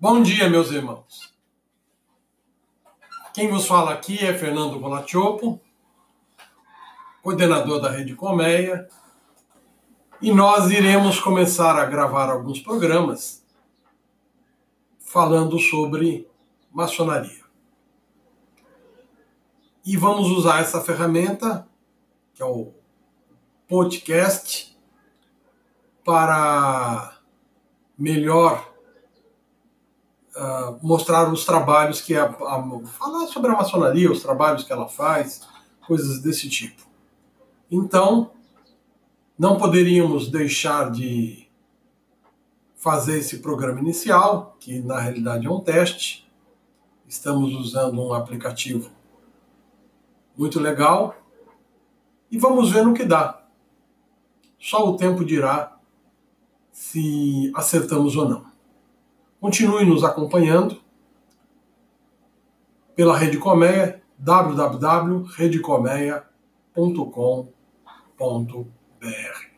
Bom dia, meus irmãos. Quem vos fala aqui é Fernando Bolaciopo, coordenador da Rede Colmeia, e nós iremos começar a gravar alguns programas falando sobre maçonaria. E vamos usar essa ferramenta, que é o podcast, para melhor uh, mostrar os trabalhos que a, a, falar sobre a maçonaria, os trabalhos que ela faz, coisas desse tipo. Então, não poderíamos deixar de fazer esse programa inicial, que na realidade é um teste. Estamos usando um aplicativo muito legal e vamos ver no que dá. Só o tempo dirá se acertamos ou não. Continue nos acompanhando pela Rede Colmeia, www.redecolmeia.com.br.